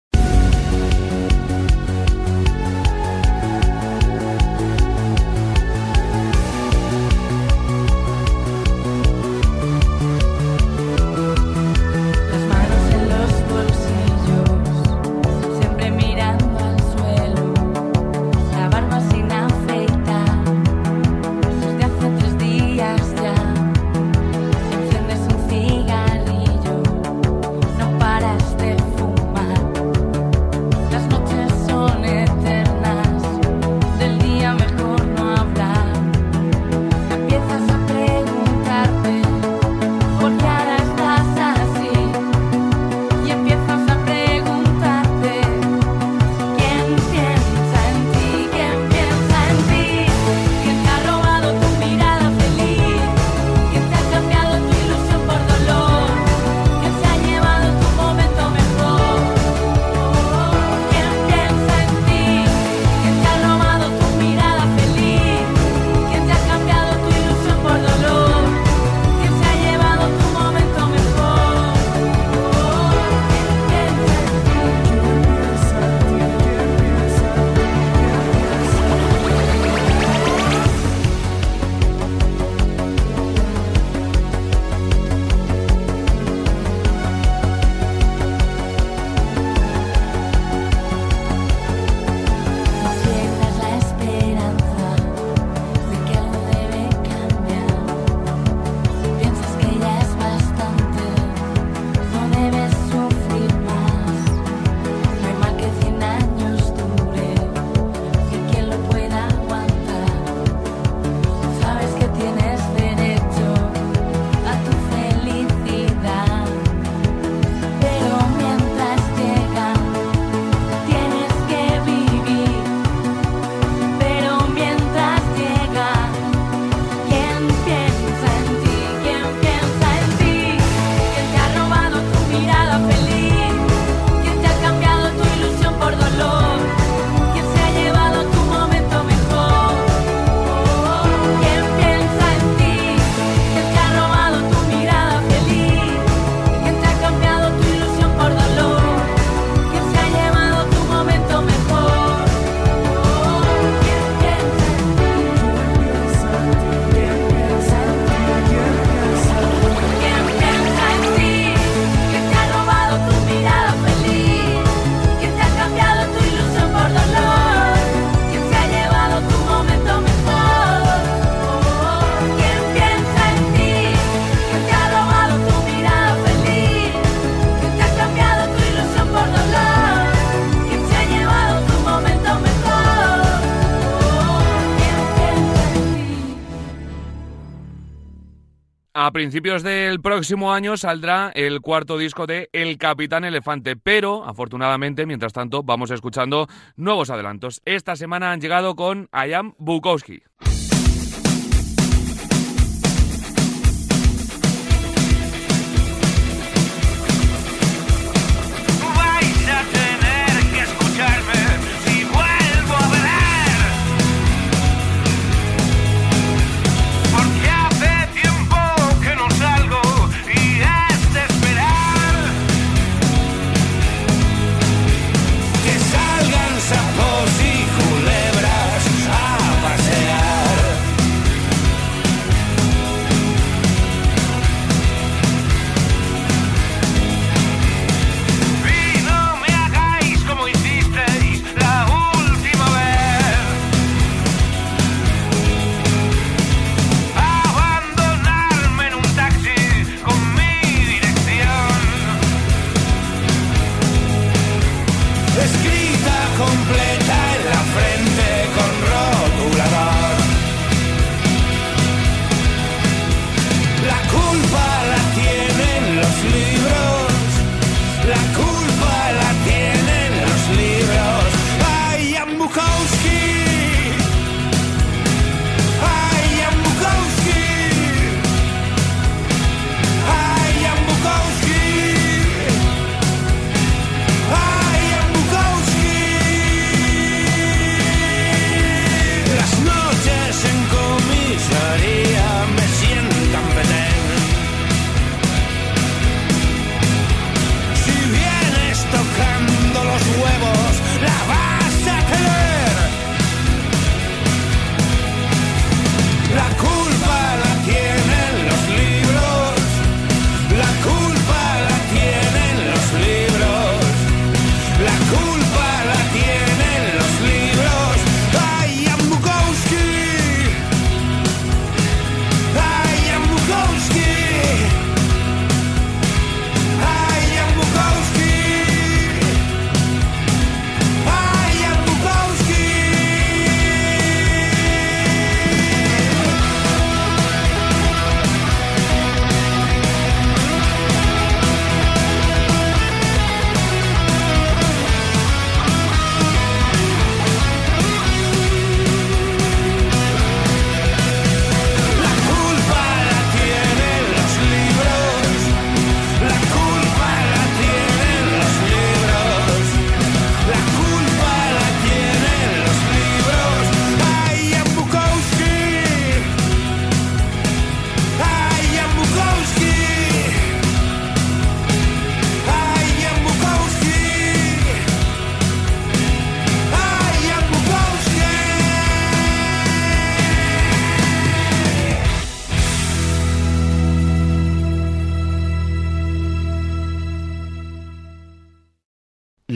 A principios del próximo año saldrá el cuarto disco de El Capitán Elefante, pero afortunadamente, mientras tanto, vamos escuchando nuevos adelantos. Esta semana han llegado con I Am Bukowski.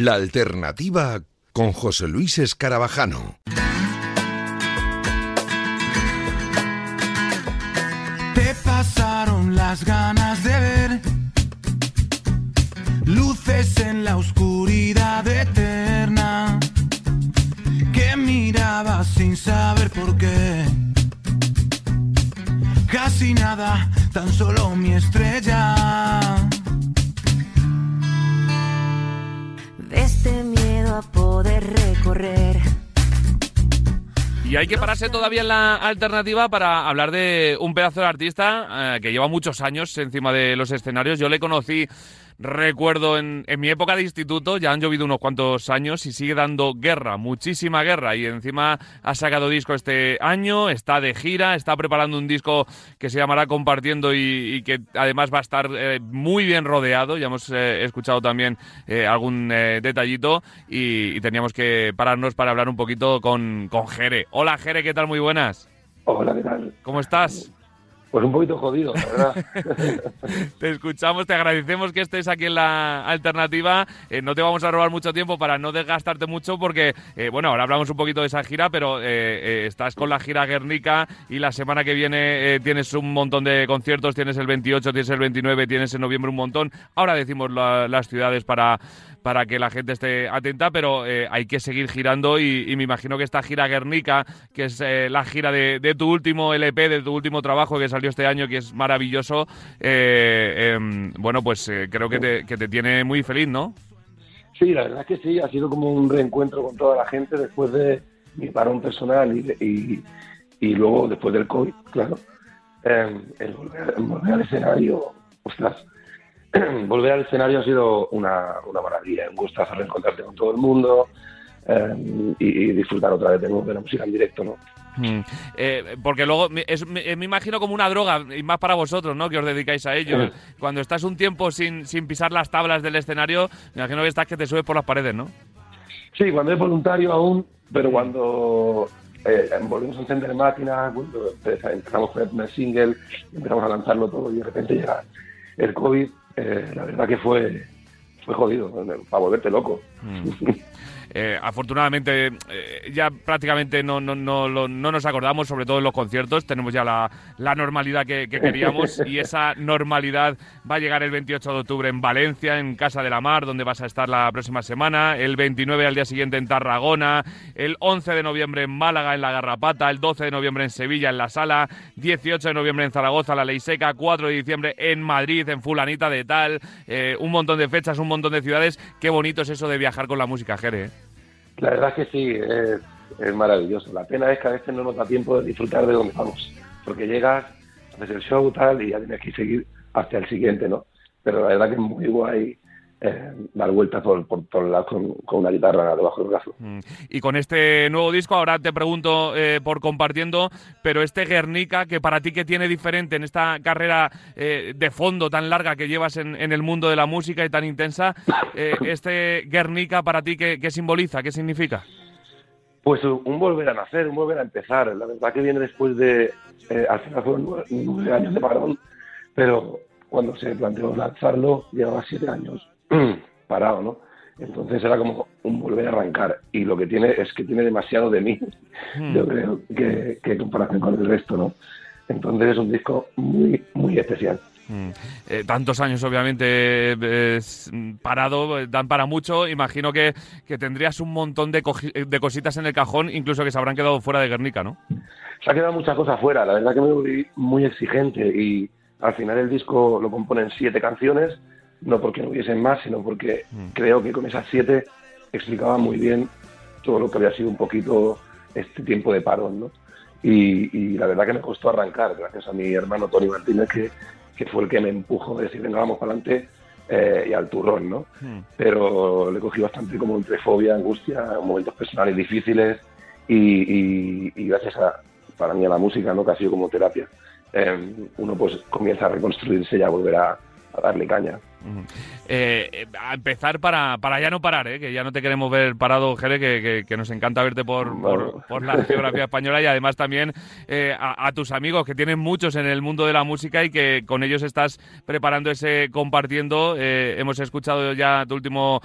La alternativa con José Luis Escarabajano. Te pasaron las ganas de ver luces en la oscuridad eterna que mirabas sin saber por qué. Casi nada, tan solo mi estrella. De este miedo a poder recorrer. Y hay que pararse todavía en la alternativa para hablar de un pedazo de artista eh, que lleva muchos años encima de los escenarios. Yo le conocí, recuerdo, en, en mi época de instituto, ya han llovido unos cuantos años y sigue dando guerra, muchísima guerra. Y encima ha sacado disco este año, está de gira, está preparando un disco que se llamará Compartiendo y, y que además va a estar eh, muy bien rodeado. Ya hemos eh, escuchado también eh, algún eh, detallito y, y teníamos que pararnos para hablar un poquito con, con Jere. Hola Jere, ¿qué tal? Muy buenas. Hola, ¿qué tal? ¿Cómo estás? Pues un poquito jodido, la verdad. te escuchamos, te agradecemos que estés aquí en la alternativa. Eh, no te vamos a robar mucho tiempo para no desgastarte mucho porque, eh, bueno, ahora hablamos un poquito de esa gira, pero eh, estás con la gira Guernica y la semana que viene tienes un montón de conciertos, tienes el 28, tienes el 29, tienes en noviembre un montón. Ahora decimos la- las ciudades para, para que la gente esté atenta, pero eh, hay que seguir girando y, me imagino que esta gira Guernica, que es eh, la gira de, de tu último LP, de tu último trabajo que salió este año, que es maravilloso, eh, em, bueno, pues eh, creo que te, tiene muy feliz, ¿no? Sí, la verdad es que sí, ha sido como un reencuentro con toda la gente después de mi parón personal y, y, y luego después del COVID, claro. Eh, el, volver, el volver al escenario, ostras, volver al escenario ha sido una, una maravilla, un gustazo reencontrarte con todo el mundo eh, y, y disfrutar otra vez de de la música en directo, ¿no? Mm. Eh, porque luego me, es- me- me imagino como una droga, y más para vosotros, ¿no? Que os dedicáis a ello. Sí. Cuando estás un tiempo sin, sin pisar las tablas del escenario, me imagino que estás que te subes por las paredes, ¿no? Sí, cuando es voluntario aún, pero cuando eh, volvimos a encender máquinas, cuando empe- empezamos con el primer single, empezamos a lanzarlo todo y de repente llega el COVID, eh, la verdad que fue, fue jodido, para volverte loco. eh, afortunadamente eh, ya prácticamente no, no, no, no nos acordamos, sobre todo en los conciertos, tenemos ya la, la normalidad que, que queríamos y esa normalidad va a llegar el 28 de octubre en Valencia, en Casa de la Mar, donde vas a estar la próxima semana, el 29 al día siguiente en Tarragona, el 11 de noviembre en Málaga, en La Garrapata, el 12 de noviembre en Sevilla, en La Sala, 18 de noviembre en Zaragoza, La Ley Seca, 4 de diciembre en Madrid, en Fulanita de Tal, eh, un montón de fechas, un montón de ciudades. Qué bonito es eso de viajar con la música, Jere. La verdad es que sí, es, es maravilloso. La pena es que a veces no nos da tiempo de disfrutar de donde vamos, porque llegas, haces el show tal y ya tienes que seguir hasta el siguiente, ¿no? Pero la verdad que es muy guay eh, dar vueltas por, por todos lados con, con una guitarra debajo del brazo. Mm. Y con este nuevo disco, ahora te pregunto eh, por compartiendo, pero este Guernica, que para ti que tiene diferente en esta carrera eh, de fondo tan larga que llevas en, en el mundo de la música y tan intensa, eh, este Guernica para ti, ¿qué, qué simboliza? ¿Qué significa? Pues un volver a nacer, un volver a empezar. La verdad que viene después de, eh, al final fueron nueve, nueve años de parón, pero cuando se planteó lanzarlo llevaba siete años parado, ¿no? Entonces era como un volver a arrancar. Y lo que tiene es que tiene demasiado de mí, Hmm. yo creo, que, que en comparación con el resto, ¿no? Entonces es un disco muy, muy especial. Mm. Eh, tantos años, obviamente, eh, mm, parado, eh, dan para mucho. Imagino que, que tendrías un montón de, eh, de cositas en el cajón, incluso que se habrán quedado fuera de Guernica, ¿no? Se ha quedado muchas cosas fuera. La verdad que me volví muy exigente y al final el disco lo componen siete canciones, no porque no hubiesen más, sino porque creo que con esas siete explicaba muy bien todo lo que había sido un poquito este tiempo de parón, ¿no? Y, y la verdad que me costó arrancar, gracias a mi hermano Tony Martínez, que, que fue el que me empujó a decir, venga, vamos para adelante eh, y al turrón, ¿no? pero le cogí bastante como entre fobia, angustia, momentos personales difíciles y, y- y gracias a, para mí a la música, ¿no? que ha sido como terapia, eh, uno pues comienza a reconstruirse y a volver a, a darle caña. Eh, eh, a empezar para, para ya no parar, ¿eh? que ya no te queremos ver parado, Jere, que, que- que nos encanta verte por, por, por la geografía española y además también eh, a, a tus amigos, que tienen muchos en el mundo de la música y que con ellos estás preparando ese compartiendo. Hemos escuchado ya tu último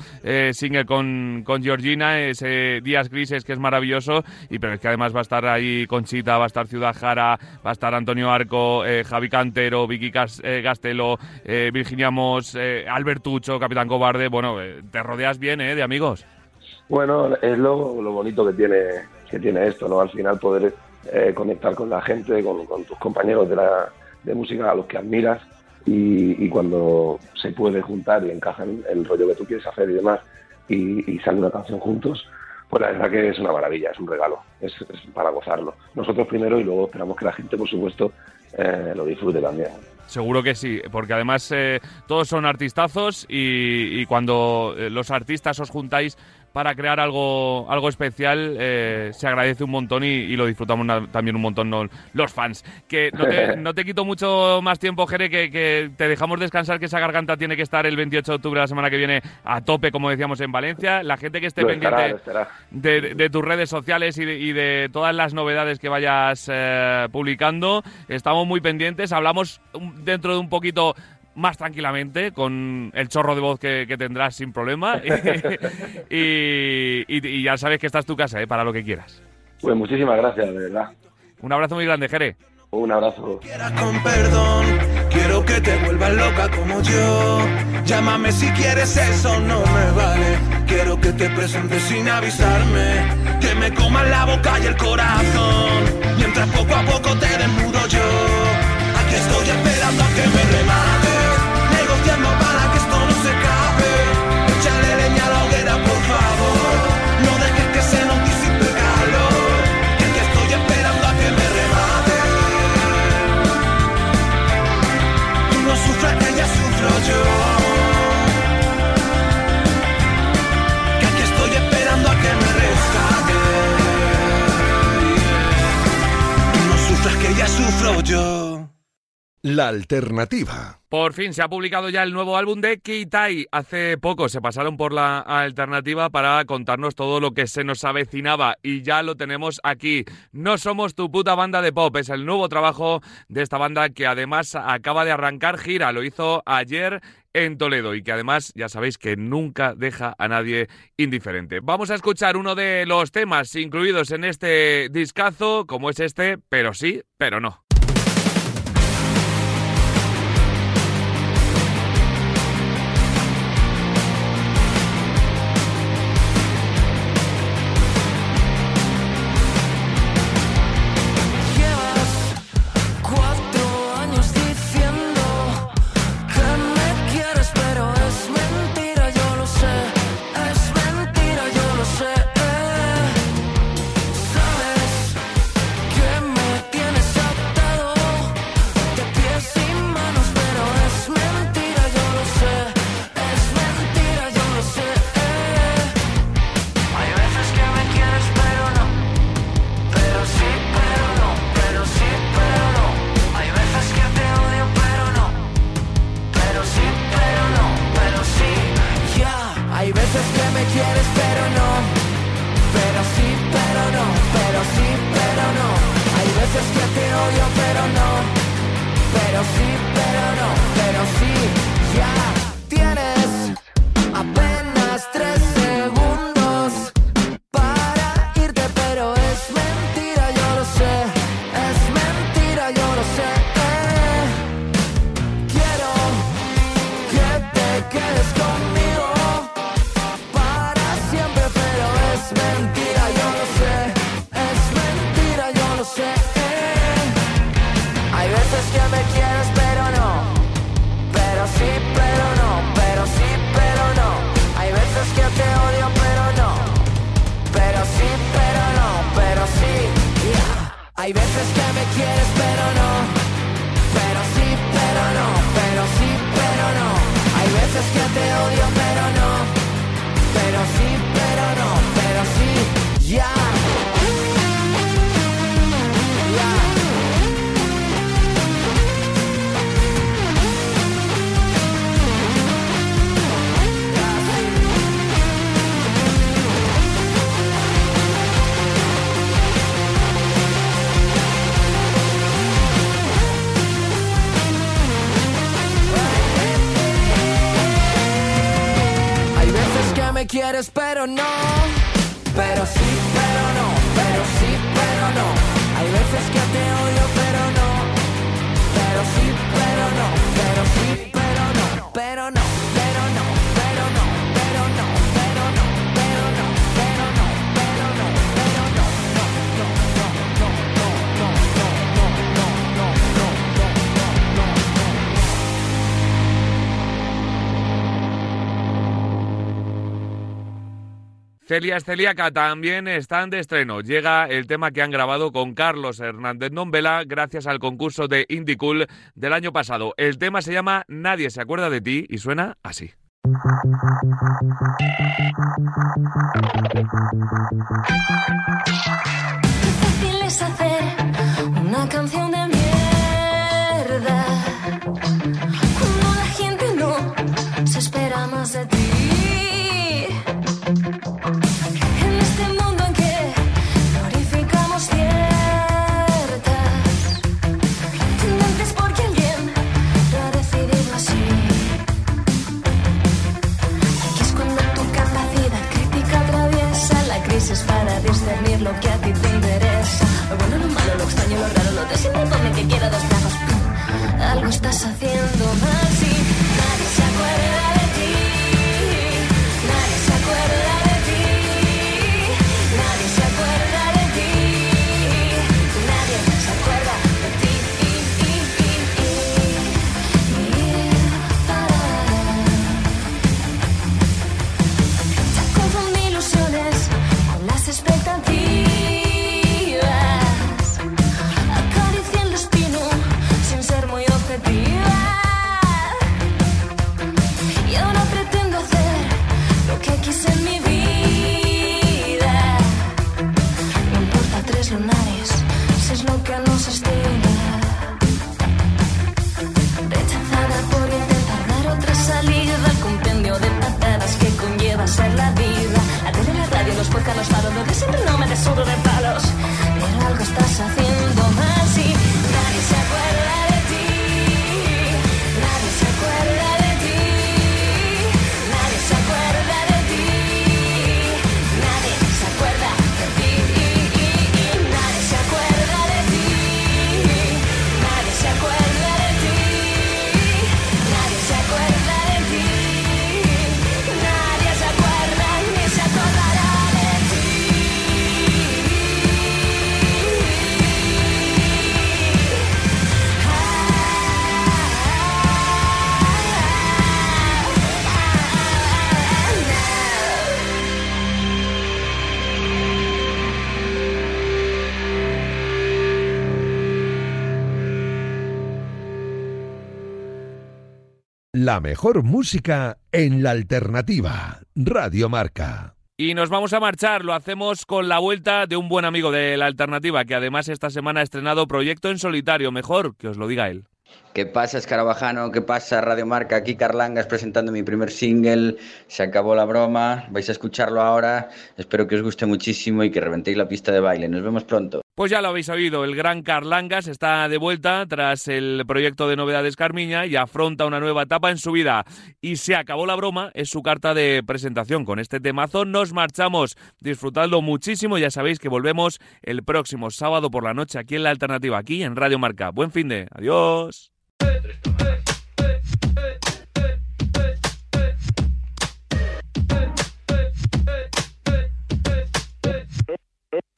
single con, con Georgina, ese Días Grises, que es maravilloso, y pero es que además va a estar ahí Conchita, va a estar Ciudad Jara, va a estar Antonio Arco, Javi Cantero, Vicky Cas- Gastelo, eh, Virginia Moss, eh, Albertucho, Capitán Cobarde. Bueno, eh, te rodeas bien, ¿eh? De amigos. Bueno, es lo, lo bonito que tiene, que tiene esto, ¿no? Al final poder eh, conectar con la gente, con, con tus compañeros de, la, de música a los que admiras y, y cuando se puede juntar y encajan el rollo que tú quieres hacer y demás y, y sale una canción juntos, pues la verdad que es una maravilla, es un regalo, es, es para gozarlo. Nosotros primero y luego esperamos que la gente, por supuesto, eh, lo disfrute también. Seguro que sí, porque además eh, todos son artistazos y, y cuando eh, los artistas os juntáis para crear algo, algo especial eh, se agradece un montón y, y lo disfrutamos también un montón no- los fans. Que no te, no te quito mucho más tiempo, Jere, que, que te dejamos descansar, que esa garganta tiene que estar el 28 de octubre la semana que viene a tope, como decíamos, en Valencia. La gente que esté Lo pendiente estará, lo estará. de, de tus redes sociales y de, y de todas las novedades que vayas eh, publicando. Estamos muy pendientes. Hablamos dentro de un poquito más tranquilamente con el chorro de voz que, que tendrás sin problema. y, y- y ya sabes que esta es tu casa, eh, para lo que quieras. Pues muchísimas gracias, de verdad. Un abrazo muy grande, Jere. Un abrazo. con perdón. Quiero que te vuelvas loca como yo. Llámame si quieres, eso no me vale. Quiero que te presentes sin avisarme. Que me coman la boca y el corazón. Mientras poco a poco te desnudo yo. Aquí estoy esperando a que me remates. La alternativa. Por fin se ha publicado ya el nuevo álbum de Kitai. Hace poco se pasaron por la alternativa para contarnos todo lo que se nos avecinaba y ya lo tenemos aquí. No somos tu puta banda de pop, es el nuevo trabajo de esta banda que además acaba de arrancar gira, lo hizo ayer en Toledo y que además ya sabéis que nunca deja a nadie indiferente. Vamos a escuchar uno de los temas incluidos en este discazo, como es este, pero sí, pero no. Celia Celiaca también están de estreno. Llega el tema que han grabado con Carlos Hernández Nombela gracias al concurso de Indie Cool del año pasado. El tema se llama Nadie se acuerda de ti y suena así. Es hacer una canción de lo que a ti te interesa. Lo bueno, lo malo, lo extraño, lo raro, no te sientes que quiera dos brazos. Algo estás haciendo mal. La mejor música en la alternativa. Radio Marca. Y nos vamos a marchar, lo hacemos con la vuelta de un buen amigo de la alternativa, que además esta semana ha estrenado proyecto en solitario, mejor que os lo diga él. ¿Qué pasa, Escarabajano? ¿Qué pasa, Radio Marca? Aquí Carlangas presentando mi primer single. Se acabó la broma. Vais a escucharlo ahora. Espero que os guste muchísimo y que reventéis la pista de baile. Nos vemos pronto. Pues ya lo habéis oído, el gran Carlangas está de vuelta tras el proyecto de novedades Carmiña y afronta una nueva etapa en su vida. Y se acabó la broma, es su carta de presentación. Con este temazo nos marchamos. Disfrutadlo muchísimo, ya sabéis que volvemos el próximo sábado por la noche aquí en La Alternativa, aquí en Radio Marca. Buen fin de. Adiós.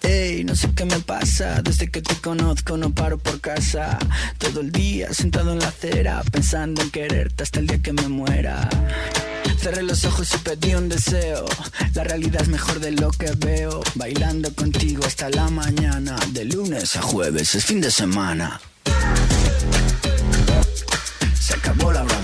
Ey, no sé qué me pasa, desde que te conozco no paro por casa. Todo el día sentado en la acera, pensando en quererte hasta el día que me muera. Cerré los ojos y pedí un deseo. La realidad es mejor de lo que veo. Bailando contigo hasta la mañana. De lunes a jueves es fin de semana. Se acabó la broma.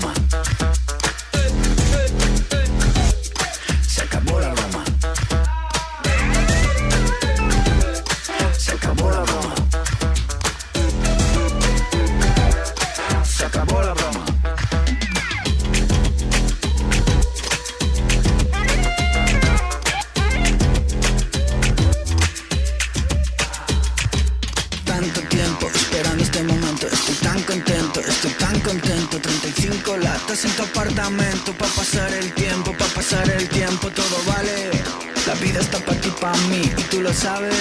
Y tú lo sabes.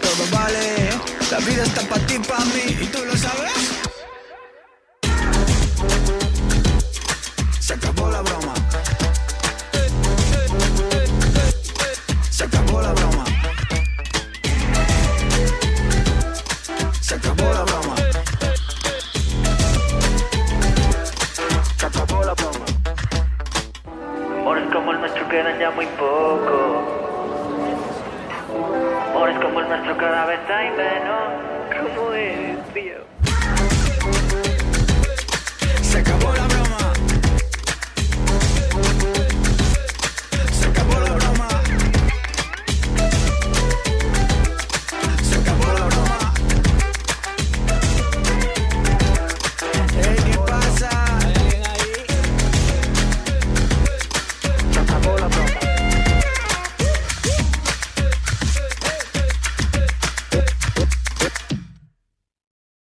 Todo vale, la vida está para ti, para mí, y tú lo sabes.